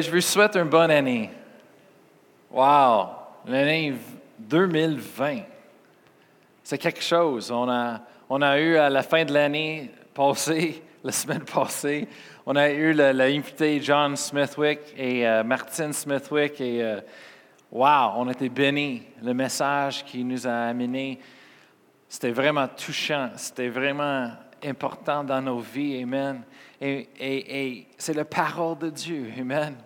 Je vous souhaite une bonne année. Wow! L'année 2020. C'est quelque chose. On a, on a eu à la fin de l'année passée, la semaine passée, on a eu l'invité John Smithwick et euh, Martin Smithwick et euh, wow, on était bénis. Le message qui nous a amené, c'était vraiment touchant, c'était vraiment important dans nos vies. Amen. Et, et c'est la parole de Dieu. Amen.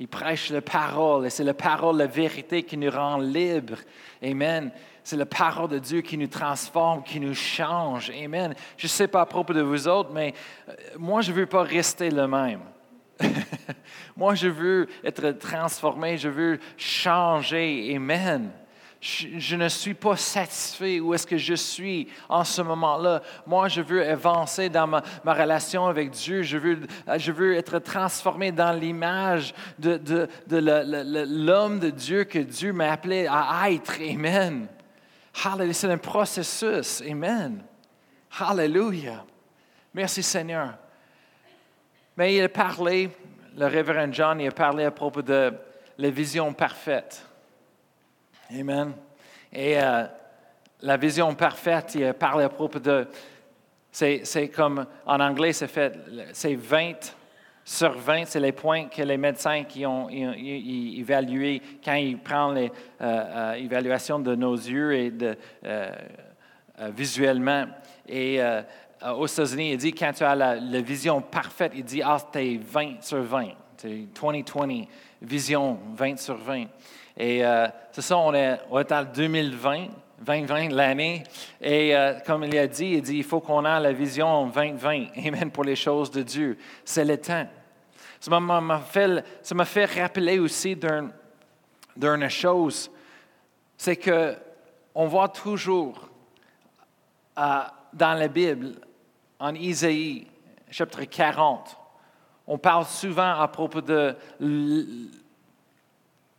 Il prêche la parole et c'est la parole, la vérité qui nous rend libres. Amen. C'est la parole de Dieu qui nous transforme, qui nous change. Amen. Je ne sais pas à propos de vous autres, mais euh, moi, je ne veux pas rester le même. moi, je veux être transformé, je veux changer. Amen je, ne suis pas satisfait où est-ce que je suis en ce moment-là. Moi, je veux avancer dans ma, relation avec Dieu. Je veux, je veux être transformé dans l'image de, de, l'homme de Dieu que Dieu m'a appelé à être. Amen. Hallelujah. C'est un processus. Amen. Hallelujah. Merci Seigneur. Mais il a parlé, le révérend John, il a parlé à propos de la vision parfaite. Amen. Et euh, la vision parfaite, il parle à propos de. C'est comme en anglais, c'est fait, c'est 20 sur 20, c'est les points que les médecins qui ont, évalués quand ils prennent l'évaluation euh, euh, de nos yeux et de, visuellement. Et aux États-Unis, il dit quand tu as la, vision parfaite, il dit ah, es 20 sur 20. C'est 20-20, vision 20 sur 20. Et euh, c'est ça, on est, on est en 2020, 2020, l'année. Et euh, comme il a dit, il dit, il faut qu'on ait la vision 2020, amen, pour les choses de Dieu. C'est le temps. Ça m'a fait, fait rappeler aussi d'une chose, c'est que on voit toujours euh, dans la Bible, en Isaïe, chapitre 40, on parle souvent à propos de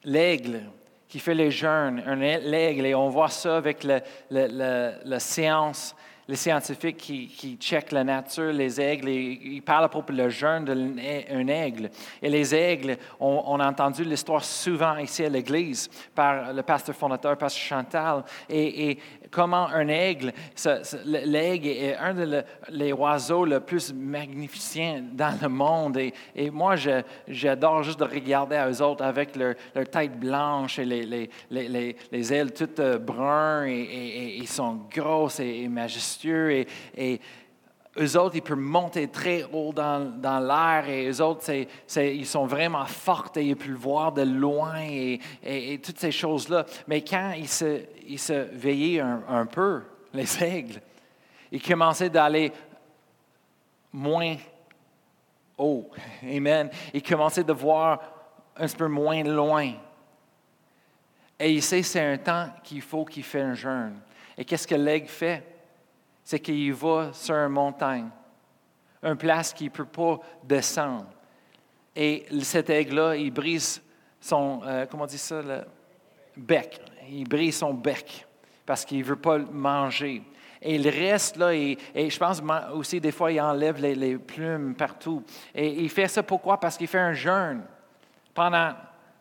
l'aigle qui fait les jeûnes, un aigle, et on voit ça avec la science, les scientifiques qui, checkent la nature, les aigles, et ils parlent à propos du jeûne d'un aigle. Et les aigles, on, a entendu l'histoire souvent ici à l'Église par le pasteur fondateur, pasteur Chantal, et, comment un aigle, l'aigle est un des oiseaux les plus magnifiques dans le monde. Et, moi, j'adore juste de regarder à eux autres avec leur, tête blanche et les, les, ailes toutes euh, brunes et, ils sont grosses et, majestueux. Eux autres, ils peuvent monter très haut dans, l'air et eux autres, ils sont vraiment forts et ils peuvent voir de loin et, toutes ces choses-là. Mais quand ils se, ils se veillaient un, peu, les aigles, ils commençaient d'aller moins haut. Amen. Ils commençaient de voir un peu moins loin. Et il sait c'est un temps qu'il faut qu'il fait un jeûne. Et qu'est-ce que l'aigle fait? C'est qu'il va sur une montagne, une place qu'il ne peut pas descendre. Et cet aigle-là, il brise son, euh, comment on dit ça, le bec. Il brise son bec parce qu'il ne veut pas manger. Et il reste là, et, je pense aussi des fois, il enlève les, les, plumes partout. Et il fait ça pourquoi? Parce qu'il fait un jeûne pendant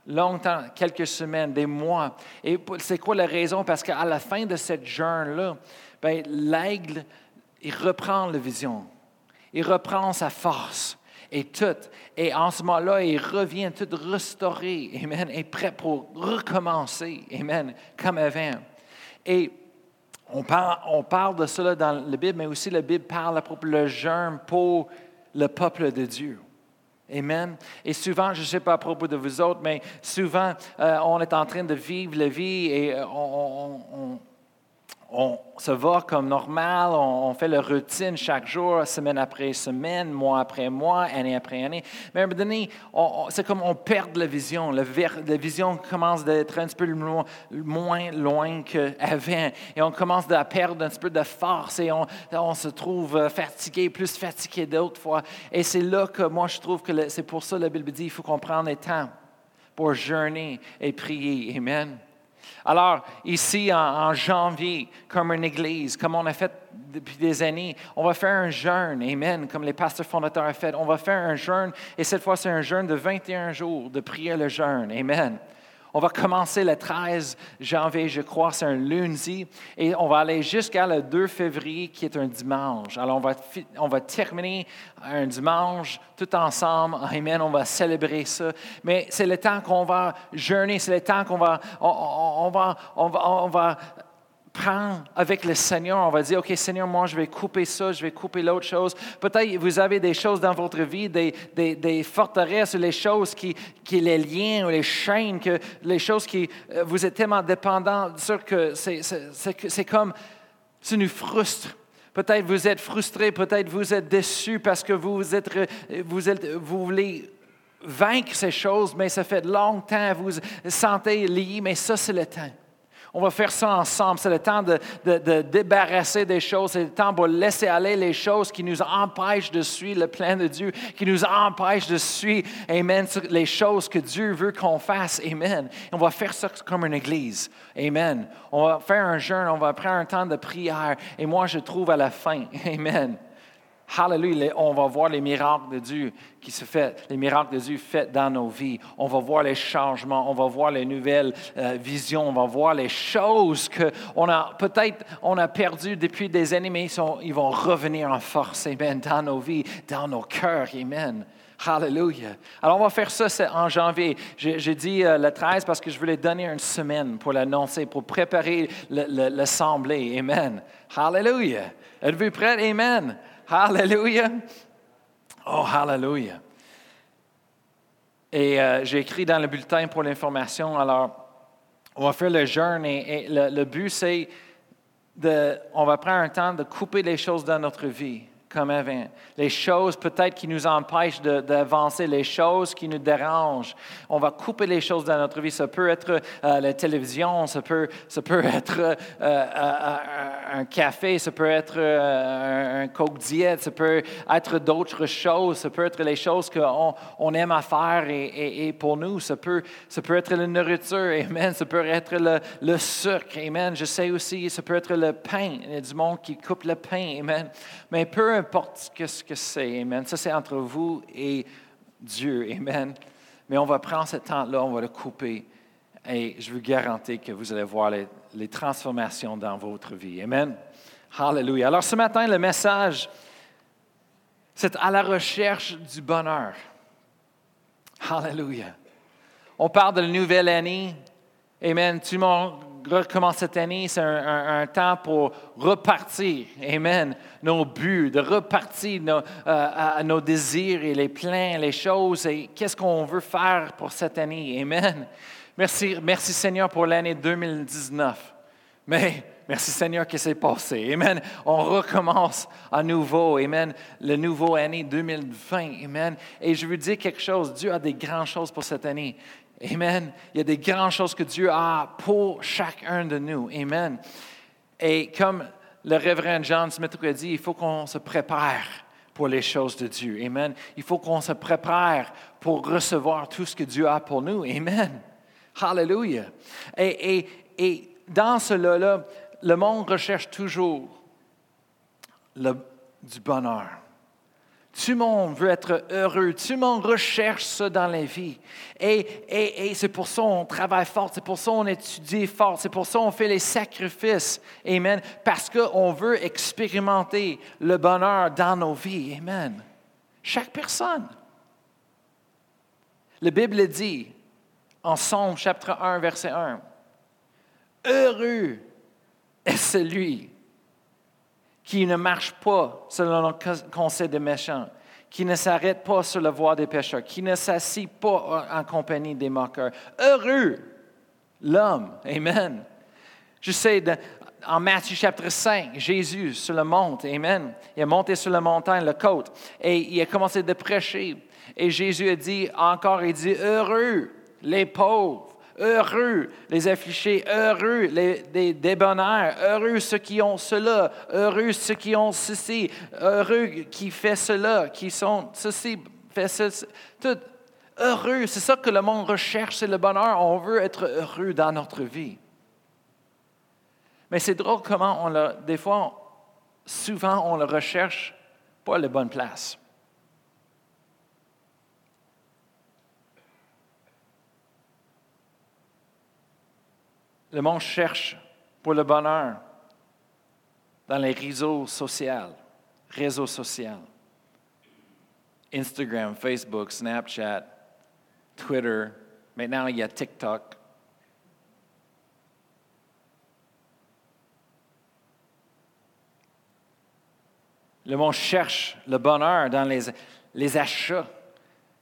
longtemps, quelques semaines, des mois. Et c'est quoi la raison? Parce qu'à la fin de cette jeûne-là, ben, l'aigle, il reprend la vision, il reprend sa force et tout. Et en ce moment-là, il revient tout restauré, Amen, et prêt pour recommencer, Amen, comme avant. Et on parle, de cela dans la Bible, mais aussi la Bible parle à propos le jeûne pour le peuple de Dieu. Amen. Et souvent, je ne sais pas à propos de vous autres, mais souvent, euh, on est en train de vivre la vie et euh, on se va comme normal, on, fait la routine chaque jour, semaine après semaine, mois après mois, année après année. Mais à un moment donné, c'est comme on perd la vision. La, vision commence d'être un petit peu moins loin qu'avant. Et on commence à perdre un petit peu de force et on, se trouve fatigué, plus fatigué d'autres fois. Et c'est là que moi, je trouve que c'est pour ça que la Bible dit qu'il faut qu'on prenne le temps pour jeûner et prier. Amen. Alors, ici, en, janvier, comme une église, comme on a fait depuis des années, on va faire un jeûne, Amen, comme les pasteurs fondateurs ont fait. On va faire un jeûne, et cette fois, c'est un jeûne de 21 jours de prier le jeûne, Amen. On va commencer le 13 janvier, je crois, c'est un lundi, et on va aller jusqu'à le 2 février, qui est un dimanche. Alors, on va, on va terminer un dimanche tout ensemble. Amen, on va célébrer ça. Mais c'est le temps qu'on va jeûner, c'est le temps qu'on va, on, va, on va, prendre avec le Seigneur, on va dire, OK, Seigneur, moi, je vais couper ça, je vais couper l'autre chose. Peut-être vous avez des choses dans votre vie, des, des, des forteresses, les choses qui, qui, les liens ou les chaînes, que, les choses qui, euh, vous êtes tellement dépendants, sûr que c'est comme, ça nous frustre. Peut-être vous êtes frustré, peut-être vous êtes déçu parce que vous, êtes, vous, êtes, vous voulez vaincre ces choses, mais ça fait longtemps, vous sentez lié, mais ça, c'est le temps. On va faire ça ensemble. C'est le temps de, débarrasser des choses. C'est le temps de laisser aller les choses qui nous empêchent de suivre le plan de Dieu, qui nous empêchent de suivre, Amen, les choses que Dieu veut qu'on fasse. Amen. On va faire ça comme une église. Amen. On va faire un jeûne, on va prendre un temps de prière. Et moi, je trouve à la fin. Amen. Hallelujah, on va voir les miracles de Dieu qui se fait, les miracles de Dieu faits dans nos vies. On va voir les changements, on va voir les nouvelles euh, visions, on va voir les choses que on a peut-être on a perdu depuis des années, mais ils, vont revenir en force, amen, dans nos vies, dans nos cœurs, amen. Hallelujah. Alors, on va faire ça en janvier. J'ai dit euh, le 13 parce que je voulais donner une semaine pour l'annoncer, pour préparer l'assemblée. Amen. Hallelujah. Êtes-vous prêts? Amen. Hallelujah. Oh, hallelujah. Et euh, j'ai écrit dans le bulletin pour l'information, alors, on va faire le jeûne et, le, but, c'est de, on va prendre un temps de couper les choses dans notre vie comme avant. Les choses peut-être qui nous empêchent d'avancer, les choses qui nous dérangent. On va couper les choses dans notre vie. Ça peut être euh, la télévision, ça peut, ça peut être euh, euh, un café, ça peut être un, coke diète, ça peut être d'autres choses, ça peut être les choses qu'on on aime à faire et, pour nous, ça peut, ça peut être la nourriture, amen, ça peut être le, le sucre, amen. Je sais aussi, ça peut être le pain. Il y a du monde qui coupe le pain, amen. Mais peu importe ce que c'est, Amen. Ça, c'est entre vous et Dieu, Amen. Mais on va prendre ce temps-là, on va le couper. Et je vous garantis que vous allez voir les, transformations dans votre vie. Amen. Hallelujah. Alors ce matin, le message, c'est à la recherche du bonheur. Hallelujah. On parle de la nouvelle année. Amen. Tout le recommence cette année, c'est un, temps pour repartir, Amen, nos buts, de repartir nos, euh, à, nos désirs et les plans, les choses, et qu'est-ce qu'on veut faire pour cette année, Amen. Merci, merci Seigneur pour l'année 2019. Mais merci Seigneur que c'est passé. Amen. On recommence à nouveau. Amen. Le nouveau année 2020. Amen. Et je veux dire quelque chose. Dieu a des grandes choses pour cette année. Amen. Il y a des grandes choses que Dieu a pour chacun de nous. Amen. Et comme le révérend John Smith a dit, il faut qu'on se prépare pour les choses de Dieu. Amen. Il faut qu'on se prépare pour recevoir tout ce que Dieu a pour nous. Amen. Hallelujah. Et, et, et dans cela, le monde recherche toujours le, du bonheur. Tout le monde veut être heureux. Tout le monde recherche ça dans la vie. Et, c'est pour ça qu'on travaille fort. C'est pour ça qu'on étudie fort. C'est pour ça qu'on fait les sacrifices. Amen. Parce qu'on veut expérimenter le bonheur dans nos vies. Amen. Chaque personne. La Bible dit en Somme chapitre 1, verset 1, Heureux est celui qui ne marche pas selon le conseil des méchants, qui ne s'arrête pas sur la voie des pécheurs, qui ne s'assit pas en compagnie des moqueurs. Heureux l'homme. Amen. Je sais, en Matthieu chapitre 5, Jésus sur le mont, Amen. Il est monté sur la montagne, la côte, et il a commencé de prêcher. Et Jésus a dit encore, il dit, heureux les pauvres Heureux les affligés, heureux les, des débonnaires, heureux ceux qui ont cela, heureux ceux qui ont ceci, heureux qui fait cela, qui sont ceci, fait ceci. Tout heureux, c'est ça que le monde recherche, c'est le bonheur. On veut être heureux dans notre vie. Mais c'est drôle comment on le, des fois, souvent on le recherche pas à la bonne place. Le monde cherche pour le bonheur dans les réseaux sociaux, réseaux sociaux. Instagram, Facebook, Snapchat, Twitter. Maintenant, il y a TikTok. Le monde cherche le bonheur dans les, les, achats.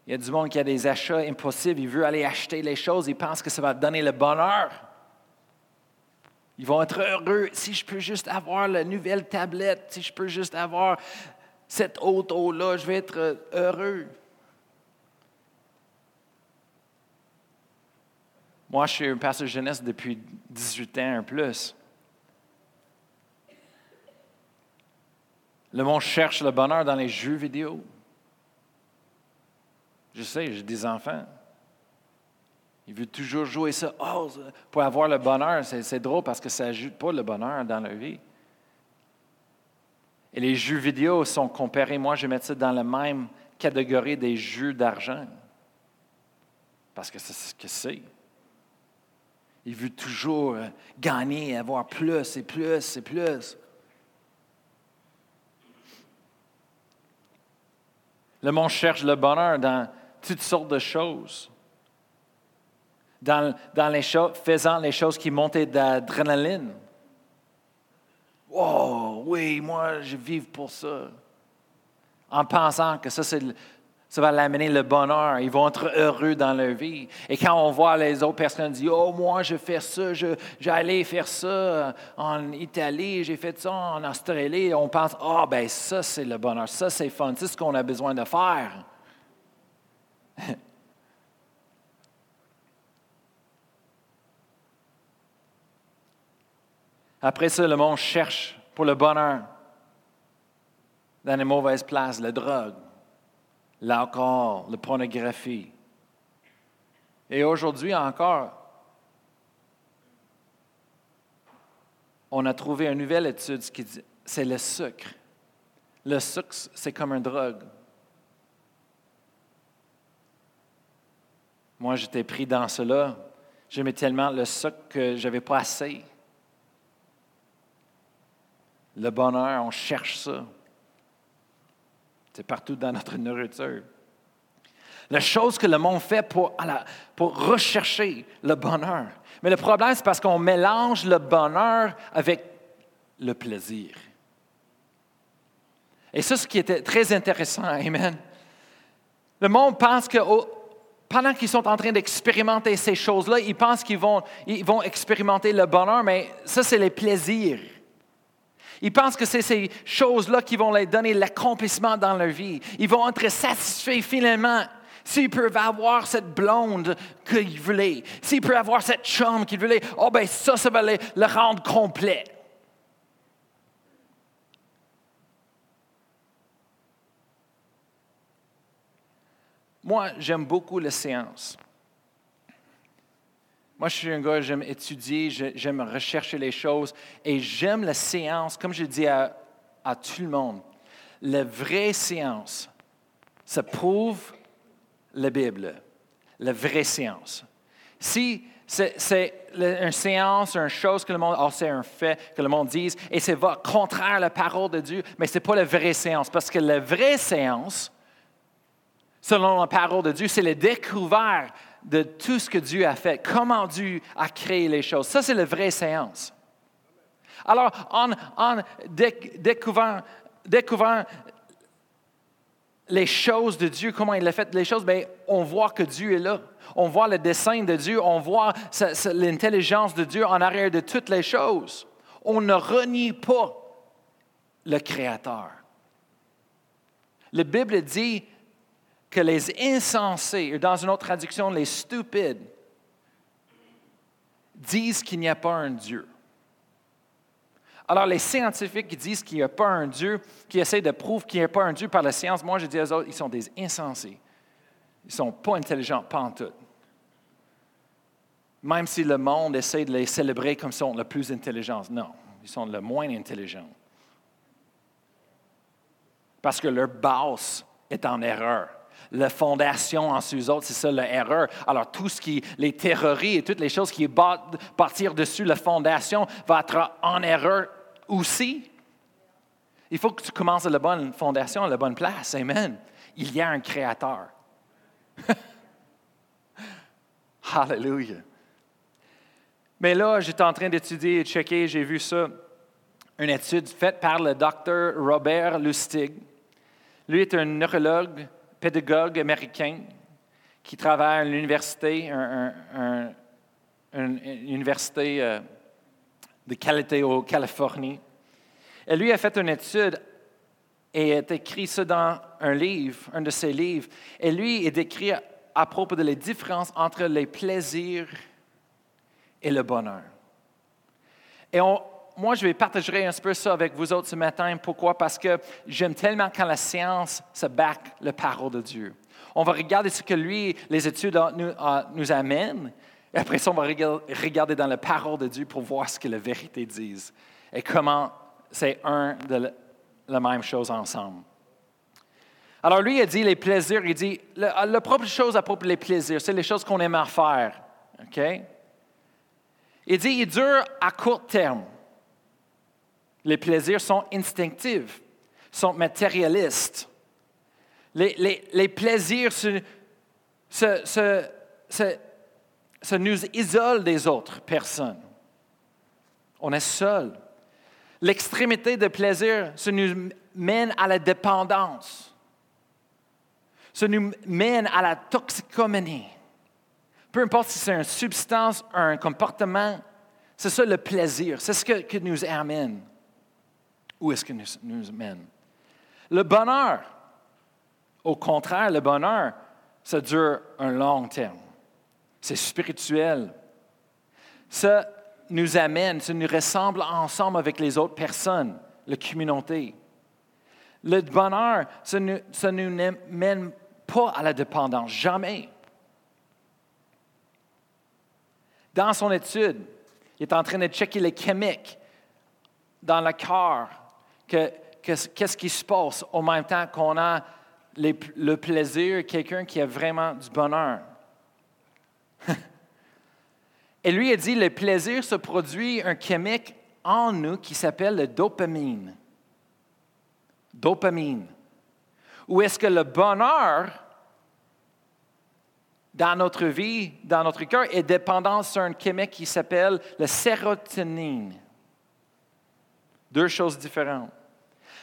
Il y a du monde qui a des achats impossibles. Il veut aller acheter les choses. Il pense que ça va donner le bonheur. Ils vont être heureux si je peux juste avoir la nouvelle tablette, si je peux juste avoir cette auto-là, je vais être heureux. Moi, je suis un pasteur jeunesse depuis 18 ans et plus. Le monde cherche le bonheur dans les jeux vidéo. Je sais, j'ai des enfants. Ils veulent toujours jouer ça. Oh, pour avoir le bonheur, c'est drôle parce que ça n'ajoute pas le bonheur dans leur vie. Et les jeux vidéo sont comparés, moi je vais mettre ça dans la même catégorie des jeux d'argent. Parce que c'est ce que c'est. Ils veulent toujours gagner, avoir plus et plus et plus. Le monde cherche le bonheur dans toutes sortes de choses. Dans, les choses, faisant les choses qui montent d'adrénaline. Oh, oui, moi, je vis pour ça. En pensant que ça, ça va l'amener le bonheur. Ils vont être heureux dans leur vie. Et quand on voit les autres personnes dire Oh, moi, je fais ça, j'allais faire ça en Italie, j'ai fait ça en Australie, on pense oh, ben ça, c'est le bonheur, ça, c'est fun, c'est ce qu'on a besoin de faire. Après ça, le monde cherche pour le bonheur dans les mauvaises places, la drogue, l'alcool, la pornographie. Et aujourd'hui encore, on a trouvé une nouvelle étude qui dit c'est le sucre. Le sucre, c'est comme une drogue. Moi, j'étais pris dans cela. J'aimais tellement le sucre que je n'avais pas assez. Le bonheur, on cherche ça. C'est partout dans notre nourriture. La chose que le monde fait pour, rechercher le bonheur. Mais le problème, c'est parce qu'on mélange le bonheur avec le plaisir. Et ça, ce qui était très intéressant, Amen. Le monde pense que pendant qu'ils sont en train d'expérimenter ces choses-là, ils pensent qu'ils vont, vont expérimenter le bonheur, mais ça, c'est les plaisirs. Ils pensent que c'est ces choses-là qui vont leur donner l'accomplissement dans leur vie. Ils vont être satisfaits finalement s'ils peuvent avoir cette blonde qu'ils voulaient, s'ils peuvent avoir cette chambre qu'ils voulaient. Oh ben ça, ça va le rendre complet. Moi, j'aime beaucoup les séances. Moi, je suis un gars, j'aime étudier, j'aime rechercher les choses et j'aime la séance, comme je dis à, à tout le monde. La vraie séance, ça prouve la Bible, la vraie séance. Si c'est une séance, une chose que le monde, oh, c'est un fait que le monde dise, et c'est contraire à la parole de Dieu, mais ce n'est pas la vraie séance, parce que la vraie séance, selon la parole de Dieu, c'est le découvert de tout ce que Dieu a fait, comment Dieu a créé les choses. Ça, c'est la vraie séance. Alors, en, découvrant, les choses de Dieu, comment il a fait les choses, bien, on voit que Dieu est là. On voit le dessein de Dieu, on voit l'intelligence de Dieu en arrière de toutes les choses. On ne renie pas le Créateur. La Bible dit que les insensés, ou dans une autre traduction, les stupides, disent qu'il n'y a pas un Dieu. Alors, les scientifiques qui disent qu'il n'y a pas un Dieu, qui essaient de prouver qu'il n'y a pas un Dieu par la science, moi je dis aux autres, ils sont des insensés. Ils ne sont pas intelligents, pas en tout. Même si le monde essaie de les célébrer comme sont le plus intelligents. Non, ils sont le moins intelligents. Parce que leur base est en erreur. La fondation en eux autres, c'est ça l'erreur. Alors, tout ce qui, les théories et toutes les choses qui partir dessus la fondation va être en erreur aussi. Il faut que tu commences à la bonne fondation, à la bonne place. Amen. Il y a un créateur. Hallelujah. Mais là, j'étais en train d'étudier et de checker, j'ai vu ça, une étude faite par le docteur Robert Lustig. Lui est un neurologue, pédagogue américain qui travaille à l'université, une université euh, de qualité au Californie. Et lui a fait une étude et a écrit ça dans un livre, un de ses livres. Et lui, il décrit à propos de la différence entre les plaisirs et le bonheur. Et moi, je vais partager un peu ça avec vous autres ce matin. Pourquoi? Parce que j'aime tellement quand la science se back la parole de Dieu. On va regarder ce que lui, les études nous, nous amènent. Et après ça, on va regarder dans la parole de Dieu pour voir ce que la vérité dit et comment c'est un de la même chose ensemble. Alors lui, il dit les plaisirs, il dit, la, propre chose à propos des plaisirs, c'est les choses qu'on aime à faire. OK? Il dit, il dure à court terme. Les plaisirs sont instinctifs, sont matérialistes. Les, plaisirs se, nous isolent des autres personnes. On est seul. L'extrémité de plaisir se nous mène à la dépendance. Se nous mène à la toxicomanie. Peu importe si c'est une substance, un comportement, c'est ça le plaisir. C'est ce que, nous amène. Où est-ce que nous, nous mène? Le bonheur, au contraire, le bonheur, ça dure un long terme. C'est spirituel. Ça nous amène, ça nous ressemble ensemble avec les autres personnes, la communauté. Le bonheur, ça ne nous, mène pas à la dépendance, jamais. Dans son étude, il est en train de checker les chimiques dans le corps, qu'est-ce qui se passe au même temps qu'on a le plaisir, quelqu'un qui a vraiment du bonheur? Et lui a dit, le plaisir se produit un chimique en nous qui s'appelle le dopamine. Dopamine. Ou est-ce que le bonheur dans notre vie, dans notre cœur, est dépendant sur un chimique qui s'appelle la sérotonine? Deux choses différentes.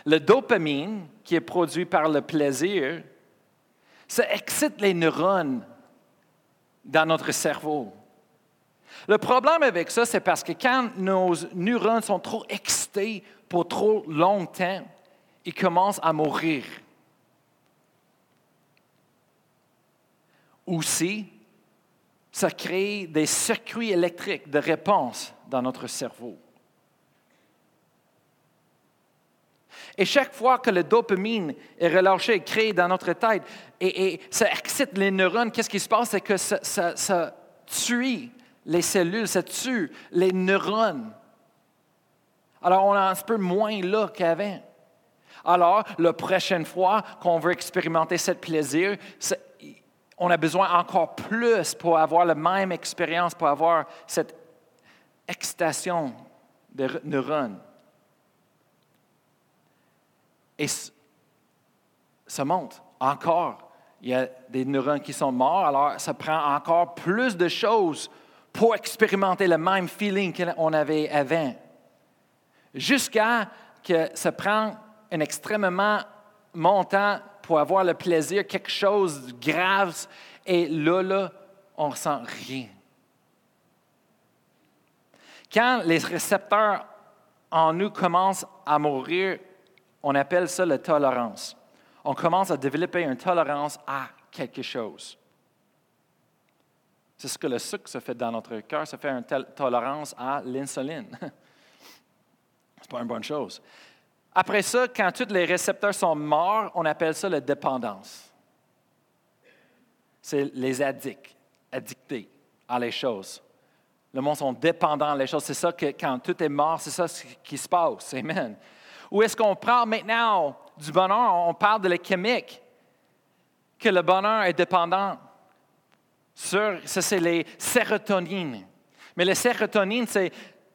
Le dopamine, qui est produit par le plaisir, ça excite les neurones dans notre cerveau. Le problème avec ça, c'est parce que quand nos neurones sont trop excités pour trop longtemps, ils commencent à mourir. Aussi, ça crée des circuits électriques de réponse dans notre cerveau. Et chaque fois que le dopamine est relâché, créé dans notre tête, et, ça excite les neurones, qu'est-ce qui se passe? C'est que ça, tue les cellules, ça tue les neurones. Alors, on est un peu moins là qu'avant. Alors, la prochaine fois qu'on veut expérimenter ce plaisir, on a besoin encore plus pour avoir la même expérience, pour avoir cette excitation de neurones. Et ça monte encore. Il y a des neurones qui sont morts, alors ça prend encore plus de choses pour expérimenter le même feeling qu'on avait avant. Jusqu'à que ça prend un extrêmement montant pour avoir le plaisir, quelque chose de grave, et là, là, on ne ressent rien. Quand les récepteurs en nous commencent à mourir, on appelle ça la tolérance. On commence à développer une tolérance à quelque chose. C'est ce que le sucre se fait dans notre cœur, ça fait une tolérance à l'insuline. Ce n'est pas une bonne chose. Après ça, quand tous les récepteurs sont morts, on appelle ça la dépendance. C'est les addicts, addictés à les choses. Le monde sont dépendants des choses. C'est ça que quand tout est mort, c'est ça qui se passe. Amen. Ou est-ce qu'on parle maintenant du bonheur? On parle de la chimique, que le bonheur est dépendant sur, ça c'est les sérotonines. Mais les sérotonines, ça,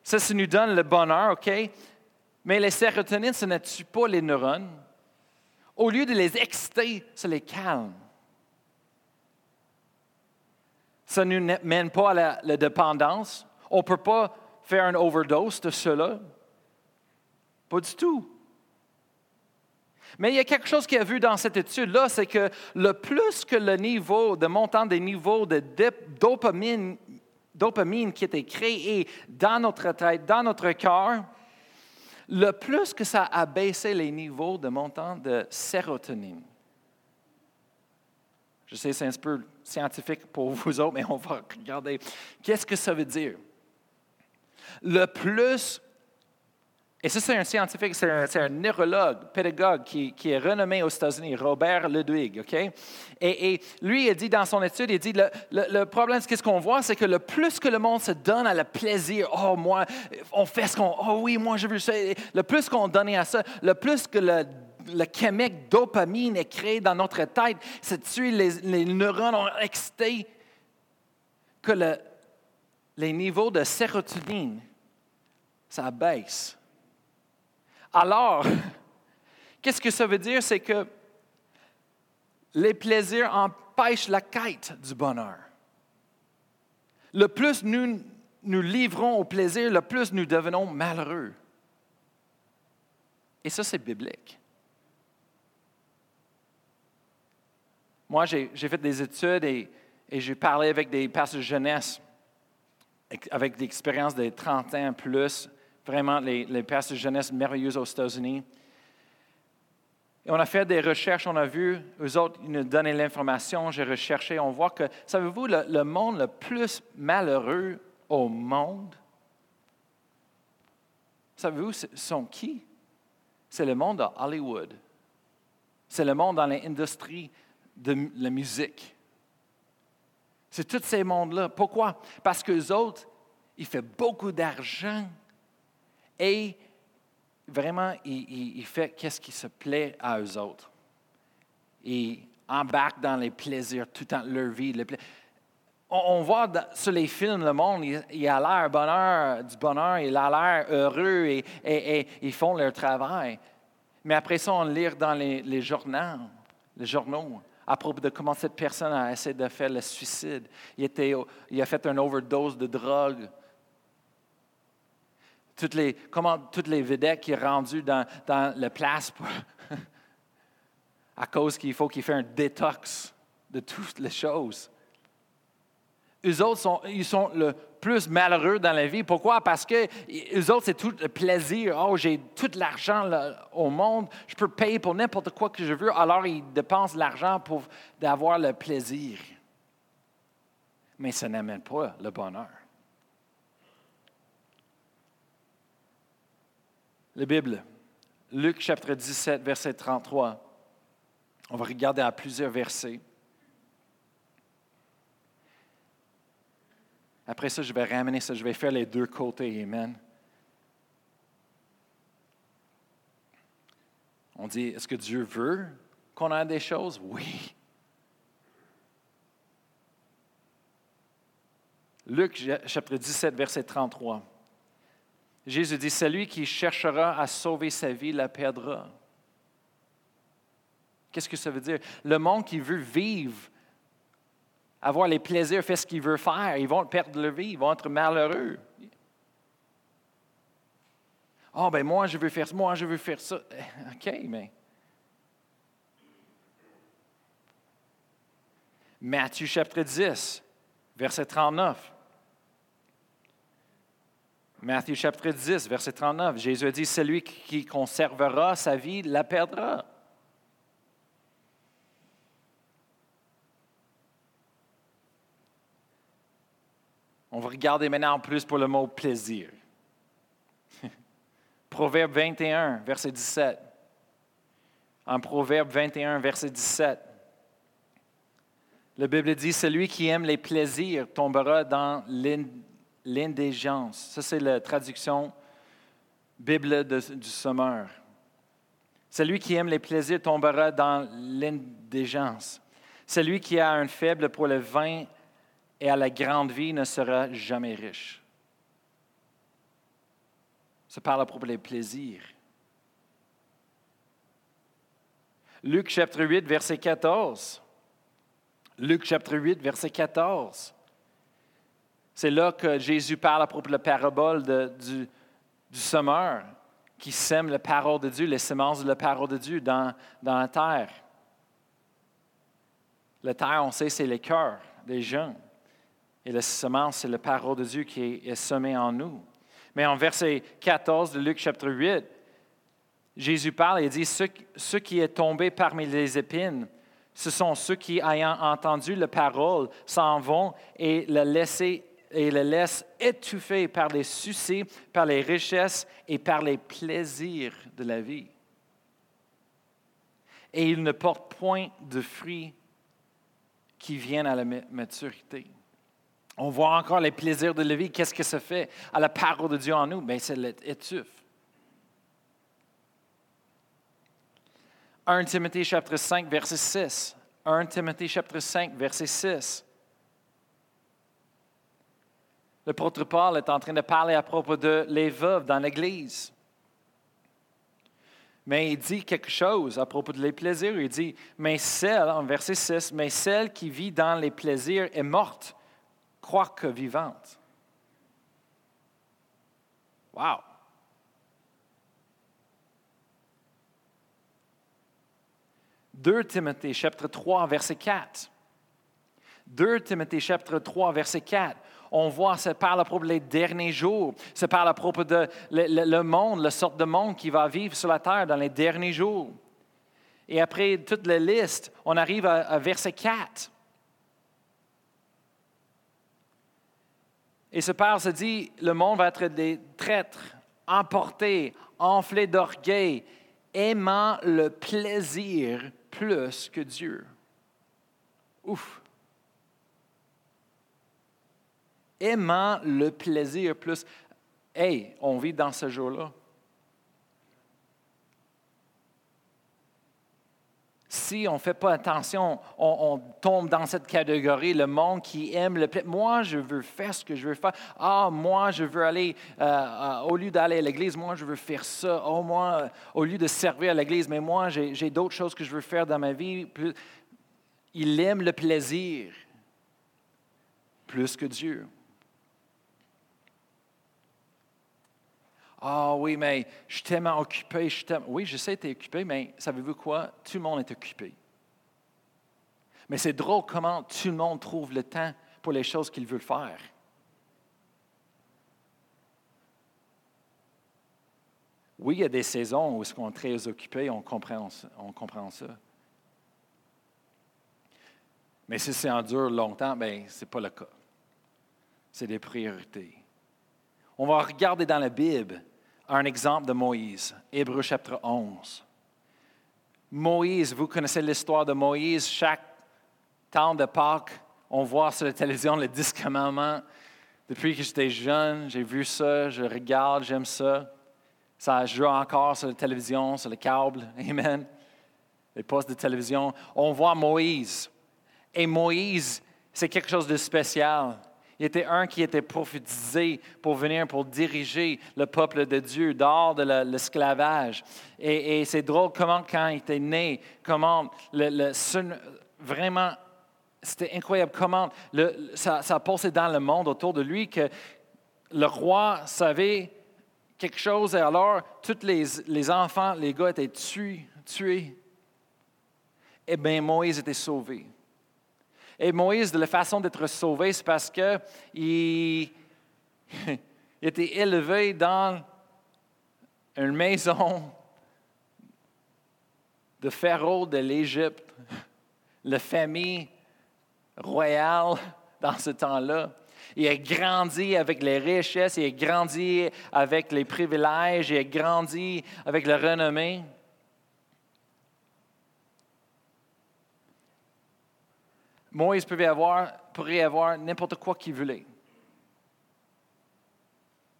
ça nous donne le bonheur, OK? Mais les sérotonines, ça ne tue pas les neurones. Au lieu de les exciter, ça les calme. Ça ne nous mène pas à la, dépendance. On ne peut pas faire une overdose de cela. Pas du tout. Mais il y a quelque chose qui a vu dans cette étude-là, c'est que le plus que le niveau, de montant des niveaux de dopamine, dopamine qui était créé dans notre tête, dans notre cœur, le plus que ça a baissé les niveaux de montant de sérotonine. Je sais, c'est un peu scientifique pour vous autres, mais on va regarder. Qu'est-ce que ça veut dire? Le plus et ça, c'est un scientifique, c'est un, neurologue, pédagogue qui, est renommé aux États-Unis, Robert Ludwig. OK? Et, lui, il dit dans son étude, il dit le, le, problème, ce qu'on voit, c'est que le plus que le monde se donne à le plaisir, oh, moi, on fait ce qu'on. Oh oui, moi, je veux ça. Le plus qu'on donne à ça, le plus que le le dopamine est créé dans notre tête, c'est les, les neurones ont excité, que le, les niveaux de sérotonine, ça baisse. Alors, qu'est-ce que ça veut dire? C'est que les plaisirs empêchent la quête du bonheur. Le plus nous nous livrons au plaisir, le plus nous devenons malheureux. Et ça, c'est biblique. Moi, j'ai fait des études et, j'ai parlé avec des pasteurs de jeunesse, avec des expériences de 30 ans plus, vraiment les, les de jeunesse merveilleux aux États-Unis. Et on a fait des recherches, on a vu, eux autres, ils nous donnaient l'information, j'ai recherché, on voit que, savez-vous, le, monde le plus malheureux au monde, savez-vous, sont qui? C'est le monde de Hollywood. C'est le monde dans l'industrie de la musique. C'est tous ces mondes-là. Pourquoi? Parce qu'eux autres, ils font beaucoup d'argent et vraiment, il, il fait qu'est-ce qui se plaît à eux autres. Il embarque dans les plaisirs tout dans leur vie. on, voit sur les films, le monde, il, a l'air bonheur, du bonheur, il a l'air heureux et, ils font leur travail. Mais après ça, on lit dans les, journaux, les journaux à propos de comment cette personne a essayé de faire le suicide. Il a fait une overdose de drogue toutes les, comment toutes les vedettes qui sont rendues dans, dans la place à cause qu'il faut qu'il fasse un détox de toutes les choses. Eux autres, sont, ils sont le plus malheureux dans la vie. Pourquoi? Parce que eux autres, c'est tout le plaisir. Oh, j'ai tout l'argent au monde, je peux payer pour n'importe quoi que je veux. Alors, ils dépensent l'argent pour avoir le plaisir. Mais ça n'amène pas le bonheur. La Bible, Luc chapitre 17, verset 33. On va regarder à plusieurs versets. Après ça, je vais ramener ça, je vais faire les deux côtés. Amen. On dit, est-ce que Dieu veut qu'on ait des choses? Oui. Luc chapitre 17, verset 33. Jésus dit, celui qui cherchera à sauver sa vie la perdra. Qu'est-ce que ça veut dire? Le monde qui veut vivre, avoir les plaisirs, faire ce qu'il veut faire, ils vont perdre leur vie, ils vont être malheureux. oh, ben moi, je veux faire ça, moi, je veux faire ça. OK, mais. Matthieu chapitre 10, verset 39. Matthieu chapitre 10, verset 39, Jésus a dit, celui qui conservera sa vie la perdra. On va regarder maintenant en plus pour le mot plaisir. Proverbe 21, verset 17. En Proverbe 21, verset 17. La Bible dit, celui qui aime les plaisirs tombera dans l'indigence. Ça, c'est la traduction Bible du sommeur. Celui qui aime les plaisirs tombera dans l'indigence. Celui qui a un faible pour le vin et à la grande vie ne sera jamais riche. Ça parle à propos des plaisirs. Luc chapitre 8, verset 14. Luc chapitre 8, verset 14. C'est là que Jésus parle à propos de la parabole du, semeur qui sème la parole de Dieu, les semences de la parole de Dieu dans, la terre. La terre, on sait, c'est le cœur des gens. Et la semence, c'est la parole de Dieu qui est, semée en nous. Mais en verset 14 de Luc chapitre 8, Jésus parle et dit, ce, qui est tombé parmi les épines, ce sont ceux qui, ayant entendu la parole, s'en vont et la laisser et le laisse étouffer par les soucis, par les richesses et par les plaisirs de la vie. Et il ne porte point de fruits qui viennent à la maturité. On voit encore les plaisirs de la vie. Qu'est-ce que ça fait à la parole de Dieu en nous? Bien, c'est l'étouffe. 1 Timothée chapitre 5, verset 6. 1 Timothée chapitre 5, verset 6. Le L'apôtre Paul est en train de parler à propos de les veuves dans l'Église. Mais il dit quelque chose à propos de les plaisirs. Il dit, mais celle, en verset 6, mais celle qui vit dans les plaisirs est morte, que vivante. Wow! « 2 Timothée chapitre 3 verset 4. 2 Timothée chapitre 3 verset 4 on voit, ça parle à propos des derniers jours, ça parle à propos de le, monde, la sorte de monde qui va vivre sur la terre dans les derniers jours. Et après toute la liste, on arrive à, verset 4. Et ce parle se dit, le monde va être des traîtres, emportés, enflés d'orgueil, aimant le plaisir plus que Dieu. Ouf! Aimant le plaisir plus. Hey, on vit dans ce jour-là. Si on ne fait pas attention, on, tombe dans cette catégorie, le monde qui aime le plaisir. Moi, je veux faire ce que je veux faire. Ah, moi, je veux aller, euh, euh, au lieu d'aller à l'église, moi, je veux faire ça. Oh, moi, au lieu de servir à l'église, mais moi, j'ai d'autres choses que je veux faire dans ma vie. Il aime le plaisir plus que Dieu. Ah oui, mais je suis tellement occupé. Je Oui, je sais que tu es occupé, mais savez-vous quoi? Tout le monde est occupé. Mais c'est drôle comment tout le monde trouve le temps pour les choses qu'il veut faire. Oui, il y a des saisons où on est très occupé, on comprend, ça. Mais si c'est en dur longtemps, bien, ce n'est pas le cas. C'est des priorités. On va regarder dans la Bible un exemple de Moïse, Hébreu chapitre 11. Moïse, vous connaissez l'histoire de Moïse, chaque temps de Pâques, on voit sur la télévision les dix commandements. Depuis que j'étais jeune, j'ai vu ça, je regarde, j'aime ça. Ça joue encore sur la télévision, sur le câble. Amen. Les postes de télévision. On voit Moïse. Et Moïse, c'est quelque chose de spécial. Il était un qui était prophétisé pour venir, pour diriger le peuple de Dieu dehors de l'esclavage. Et, c'est drôle comment, quand il était né, comment le, vraiment, c'était incroyable comment ça, ça passait dans le monde autour de lui que le roi savait quelque chose et alors tous les, les enfants, les gars étaient tués. tués. Eh bien, Moïse était sauvé. Et Moïse, de la façon d'être sauvé, c'est parce qu'il il était élevé dans une maison de Pharaon de l'Égypte, la famille royale dans ce temps-là. Il a grandi avec les richesses, il a grandi avec les privilèges, il a grandi avec la renommée. Moïse pouvait avoir, pourrait avoir n'importe quoi qu'il voulait.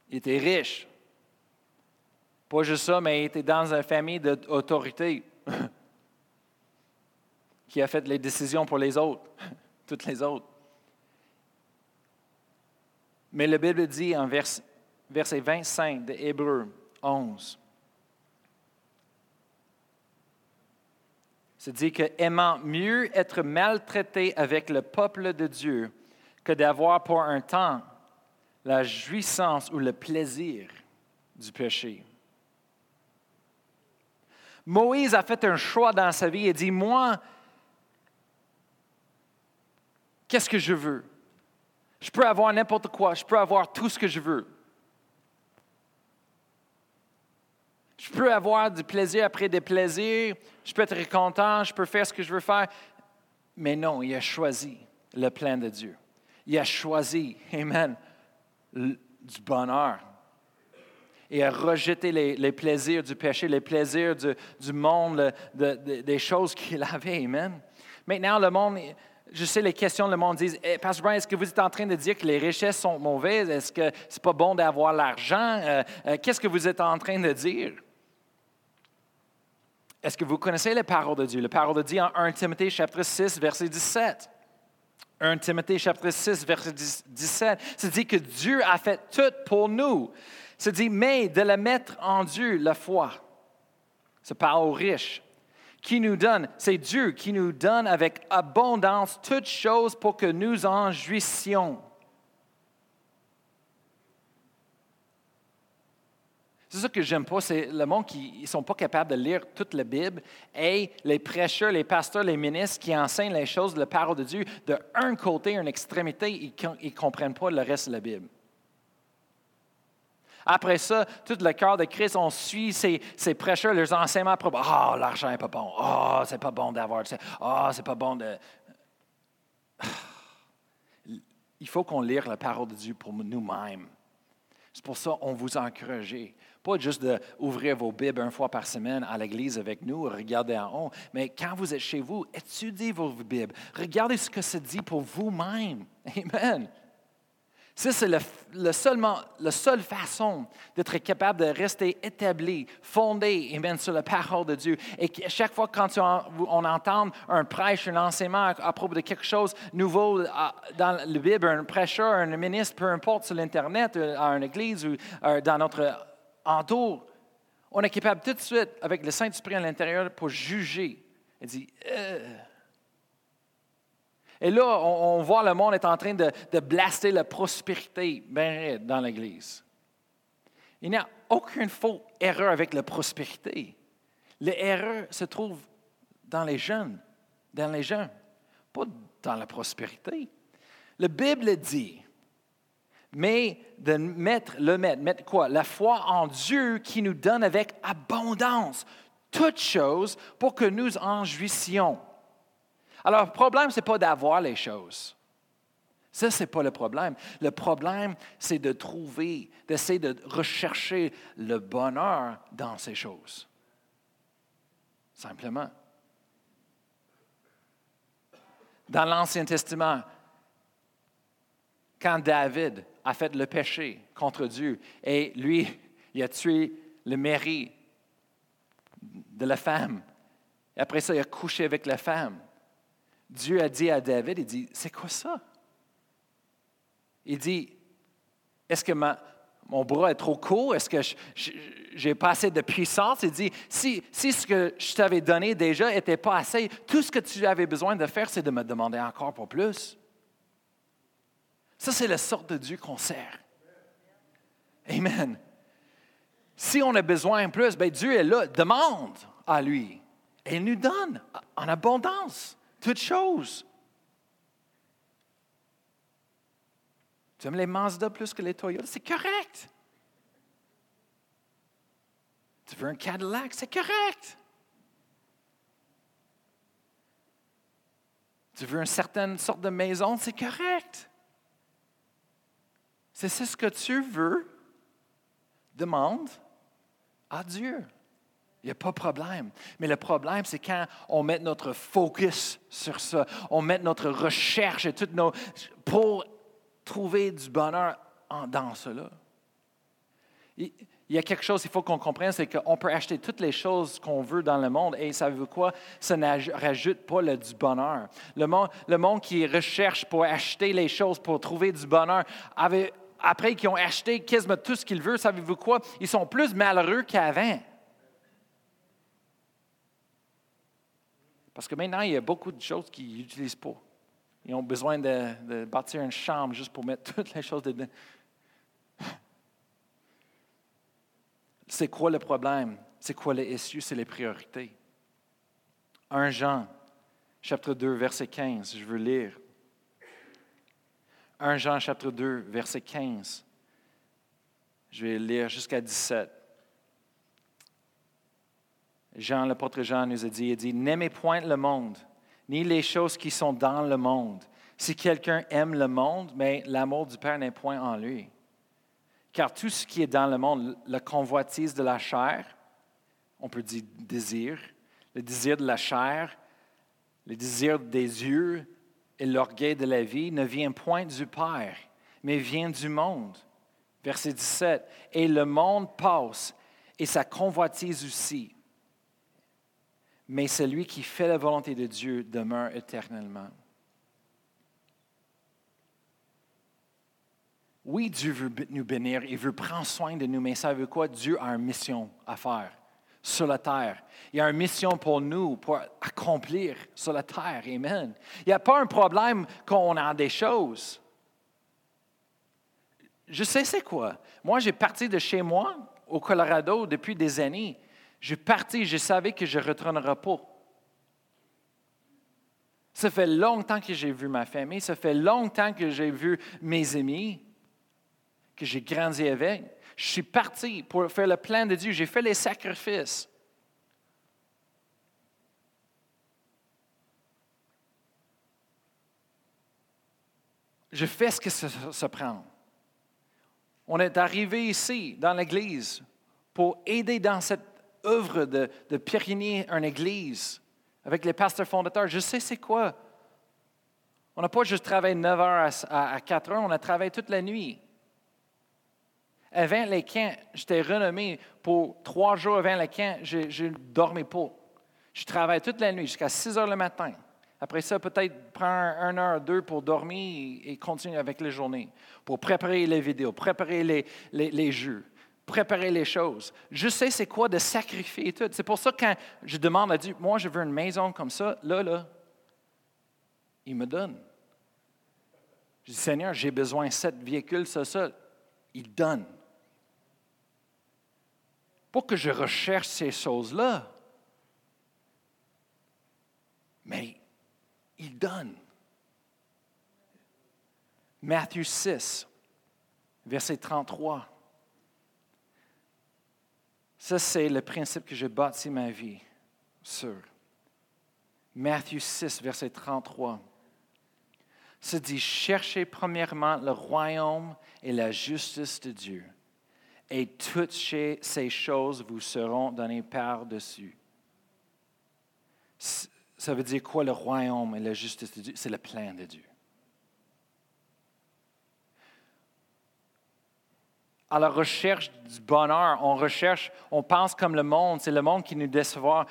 Il était riche. Pas juste ça, mais il était dans une famille d'autorité qui a fait les décisions pour les autres, toutes les autres. Mais la Bible dit en verset 25 de Hébreu 11, c'est dit que aimant mieux être maltraité avec le peuple de Dieu que d'avoir pour un temps la jouissance ou le plaisir du péché. Moïse a fait un choix dans sa vie et dit, moi, qu'est-ce que je veux? Je peux avoir n'importe quoi, je peux avoir tout ce que je veux. Je peux avoir du plaisir après des plaisirs, je peux être content, je peux faire ce que je veux faire. Mais non, il a choisi le plan de Dieu. Il a choisi, Amen, du bonheur. Il a rejeté les, plaisirs du péché, les plaisirs du, monde, des choses qu'il avait. Amen. Maintenant, le monde, je sais les questions, le monde dit eh, Pasteur Brian, est-ce que vous êtes en train de dire que les richesses sont mauvaises? Est-ce que c'est pas bon d'avoir l'argent? Euh, euh, qu'est-ce que vous êtes en train de dire? Est-ce que vous connaissez les paroles de Dieu? La parole de Dieu en 1 Timothée chapitre 6, verset 17. 1 Timothée chapitre 6, verset 17, c'est dit que Dieu a fait tout pour nous. C'est dit, mais de la mettre en Dieu, la foi. C'est pas aux riches qui nous donne, c'est Dieu qui nous donne avec abondance toutes choses pour que nous en jouissions. C'est ça que j'aime pas, c'est le monde qui ne sont pas capables de lire toute la Bible et les prêcheurs, les pasteurs, les ministres qui enseignent les choses de la parole de Dieu, de côté, une extrémité, ils ne comprennent pas le reste de la Bible. Après ça, tout le cœur de Christ, on suit ces, prêcheurs, leurs enseignements propres. Ah, oh, l'argent n'est pas bon. Ah, oh, c'est pas bon d'avoir. Ah, oh, c'est pas bon de. Il faut qu'on lire la parole de Dieu pour nous-mêmes. C'est pour ça qu'on vous encourage. Pas juste d'ouvrir vos Bibles une fois par semaine à l'église avec nous, regarder en haut, mais quand vous êtes chez vous, étudiez vos Bibles. Regardez ce que ça dit pour vous-même. Amen. Ça, c'est le, le la seule façon d'être capable de rester établi, fondé amen, sur la parole de Dieu. Et chaque fois quand on entend un prêche, un enseignement à, propos de quelque chose nouveau dans la Bible, un prêcheur, un ministre, peu importe sur l'Internet, euh, à une église ou euh, dans notre entour, on est capable tout de suite, avec le Saint-Esprit à l'intérieur, pour juger. Il dit, euh, et là, on, voit le monde est en train de, blaster la prospérité dans l'Église. Il n'y a aucune fausse erreur avec la prospérité. L'erreur se trouve dans les jeunes, dans les jeunes, pas dans la prospérité. La Bible dit, mais de mettre le mettre, mettre quoi? La foi en Dieu qui nous donne avec abondance toutes choses pour que nous en jouissions. Alors, le problème, ce n'est pas d'avoir les choses. Ça, ce n'est pas le problème. Le problème, c'est de trouver, d'essayer de rechercher le bonheur dans ces choses. Simplement. Dans l'Ancien Testament, quand David a fait le péché contre Dieu et lui, il a tué le mari de la femme, et après ça, il a couché avec la femme. Dieu a dit à David, il dit, c'est quoi ça? Il dit, est-ce que mon bras est trop court? Est-ce que j'ai pas assez de puissance? Il dit, si, si ce que je t'avais donné déjà n'était pas assez, tout ce que tu avais besoin de faire, c'est de me demander encore pour plus. Ça, c'est la sorte de Dieu qu'on sert. Amen. Si on a besoin de plus, bien Dieu est là, demande à lui. Et il nous donne en abondance toutes choses. Tu aimes les Mazda plus que les Toyota? C'est correct. Tu veux un Cadillac? C'est correct. Tu veux une certaine sorte de maison? C'est correct. C'est ce que tu veux. Demande à Dieu. Il n'y a pas de problème. Mais le problème, c'est quand on met notre focus sur ça, on met notre recherche et toutes nos. pour trouver du bonheur dans cela. Il y a quelque chose, il faut qu'on comprenne, c'est qu'on peut acheter toutes les choses qu'on veut dans le monde et savez-vous quoi? Ça ne rajoute pas le, du bonheur. Le monde, le monde qui recherche pour acheter les choses, pour trouver du bonheur, après qu'ils ont acheté quasiment tout ce qu'ils veulent, savez-vous quoi? Ils sont plus malheureux qu'avant. Parce que maintenant, il y a beaucoup de choses qu'ils n'utilisent pas. Ils ont besoin de, bâtir une chambre juste pour mettre toutes les choses dedans. C'est quoi le problème? C'est quoi les issues? C'est les priorités. 1 Jean, chapitre 2, verset 15, je veux lire. 1 Jean, chapitre 2, verset 15. Je vais lire jusqu'à 17. Jean, l'apôtre Jean nous a dit, il dit, n'aimez point le monde, ni les choses qui sont dans le monde. Si quelqu'un aime le monde, mais l'amour du Père n'est point en lui. Car tout ce qui est dans le monde, la convoitise de la chair, on peut dire désir, le désir de la chair, le désir des yeux et l'orgueil de la vie ne vient point du Père, mais vient du monde. Verset 17. Et le monde passe et sa convoitise aussi mais celui qui fait la volonté de Dieu demeure éternellement. Oui, Dieu veut nous bénir, il veut prendre soin de nous, mais savez quoi? Dieu a une mission à faire sur la terre. Il y a une mission pour nous, pour accomplir sur la terre. Amen. Il n'y a pas un problème qu'on a des choses. Je sais c'est quoi. Moi, j'ai parti de chez moi au Colorado depuis des années. Je parti, je savais que je ne retournerai pas. Ça fait longtemps que j'ai vu ma famille, ça fait longtemps que j'ai vu mes amis, que j'ai grandi avec. Je suis parti pour faire le plan de Dieu, j'ai fait les sacrifices. Je fais ce que ça, ça prend. On est arrivé ici, dans l'Église, pour aider dans cette œuvre de, de périgner une église avec les pasteurs fondateurs. Je sais c'est quoi. On n'a pas juste travaillé 9 heures à, 4 heures, on a travaillé toute la nuit. Avant les camps, j'étais renommé pour trois jours avant les camps, je ne dormais pas. Je travaillais toute la nuit jusqu'à 6 heures le matin. Après ça, peut-être prendre un heure, deux pour dormir et continuer avec les journées, pour préparer les vidéos, préparer les, les, les jeux préparer les choses. Je sais c'est quoi de sacrifier tout. C'est pour ça que quand je demande à Dieu, moi je veux une maison comme ça, là, là, il me donne. Je dis, Seigneur, j'ai besoin de sept véhicules, ça, ça. Il donne. Pour que je recherche ces choses-là. Mais il donne. Matthieu 6, verset 33. Ça, c'est le principe que j'ai bâti ma vie sur. Matthieu 6, verset 33. Ça dit, cherchez premièrement le royaume et la justice de Dieu, et toutes ces choses vous seront données par-dessus. Ça veut dire quoi le royaume et la justice de Dieu? C'est le plan de Dieu. à la recherche du bonheur. On recherche, on pense comme le monde. C'est le monde qui nous déçoit.